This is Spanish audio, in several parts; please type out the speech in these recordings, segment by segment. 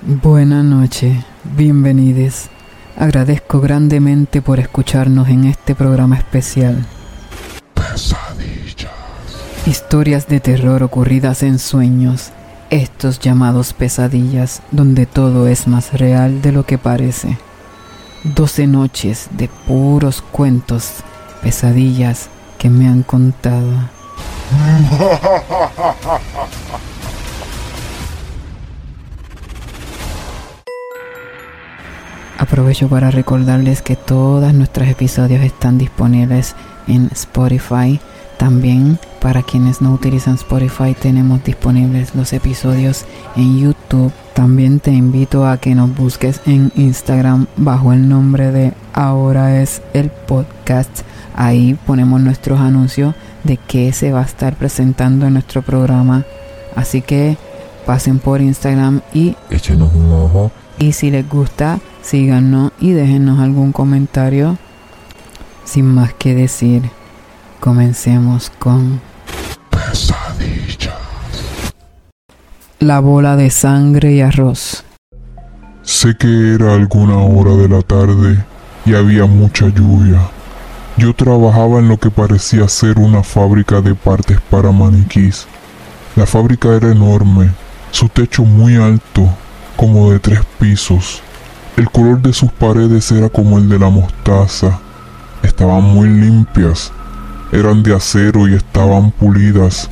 Buenas noches, bienvenidos. Agradezco grandemente por escucharnos en este programa especial. Pesadillas. Historias de terror ocurridas en sueños, estos llamados pesadillas, donde todo es más real de lo que parece. Doce noches de puros cuentos, pesadillas que me han contado. Aprovecho para recordarles que todos nuestros episodios están disponibles en Spotify. También para quienes no utilizan Spotify tenemos disponibles los episodios en YouTube. También te invito a que nos busques en Instagram bajo el nombre de Ahora es el podcast. Ahí ponemos nuestros anuncios de qué se va a estar presentando en nuestro programa. Así que pasen por Instagram y Échenos un ojo. y si les gusta, síganos y déjenos algún comentario. Sin más que decir, comencemos con Pesadillas. la bola de sangre y arroz. Sé que era alguna hora de la tarde y había mucha lluvia. Yo trabajaba en lo que parecía ser una fábrica de partes para maniquís. La fábrica era enorme, su techo muy alto, como de tres pisos. El color de sus paredes era como el de la mostaza. Estaban muy limpias, eran de acero y estaban pulidas.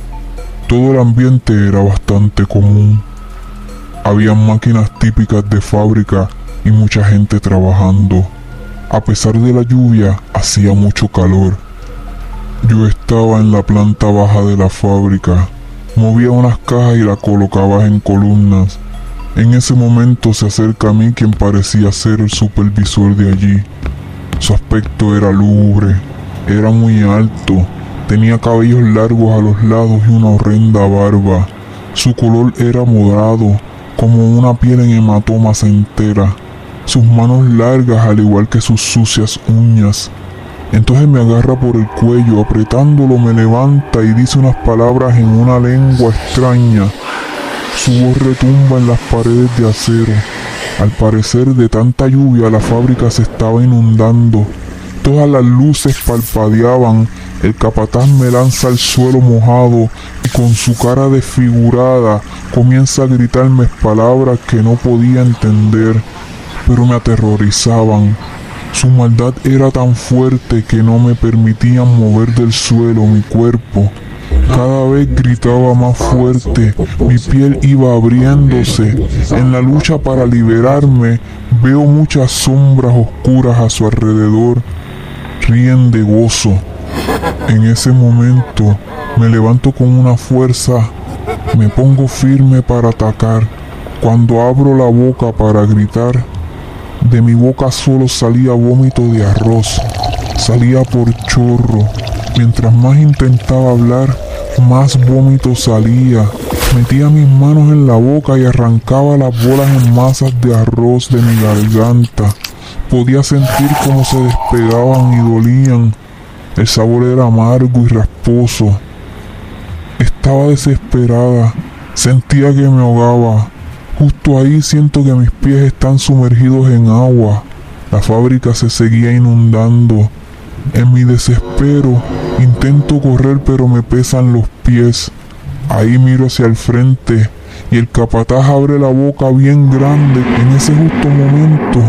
Todo el ambiente era bastante común. Habían máquinas típicas de fábrica y mucha gente trabajando. A pesar de la lluvia, hacía mucho calor. Yo estaba en la planta baja de la fábrica. Movía unas cajas y las colocaba en columnas. En ese momento se acerca a mí quien parecía ser el supervisor de allí. Su aspecto era lúgubre, era muy alto, tenía cabellos largos a los lados y una horrenda barba. Su color era morado, como una piel en hematomas entera. Sus manos largas al igual que sus sucias uñas. Entonces me agarra por el cuello, apretándolo me levanta y dice unas palabras en una lengua extraña. Su voz retumba en las paredes de acero. Al parecer de tanta lluvia la fábrica se estaba inundando. Todas las luces parpadeaban. El capataz me lanza al suelo mojado y con su cara desfigurada comienza a gritarme palabras que no podía entender, pero me aterrorizaban. Su maldad era tan fuerte que no me permitían mover del suelo mi cuerpo. Cada vez gritaba más fuerte, mi piel iba abriéndose. En la lucha para liberarme, veo muchas sombras oscuras a su alrededor. Ríen de gozo. En ese momento, me levanto con una fuerza, me pongo firme para atacar. Cuando abro la boca para gritar, de mi boca solo salía vómito de arroz, salía por chorro. Mientras más intentaba hablar, más vómito salía. Metía mis manos en la boca y arrancaba las bolas en masas de arroz de mi garganta. Podía sentir cómo se despegaban y dolían. El sabor era amargo y rasposo. Estaba desesperada. Sentía que me ahogaba. Justo ahí siento que mis pies están sumergidos en agua. La fábrica se seguía inundando. En mi desespero intento correr pero me pesan los pies. Ahí miro hacia el frente y el capataz abre la boca bien grande. En ese justo momento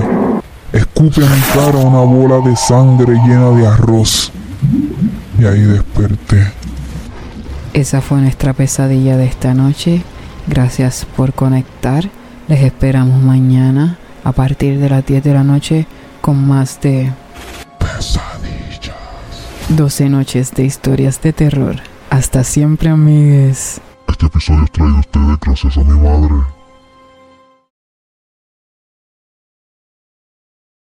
escupe en mi cara una bola de sangre llena de arroz. Y ahí desperté. Esa fue nuestra pesadilla de esta noche. Gracias por conectar. Les esperamos mañana a partir de las 10 de la noche con más de. 12 noches de historias de terror. Hasta siempre, amigues. Este episodio es traído a ustedes gracias a mi madre.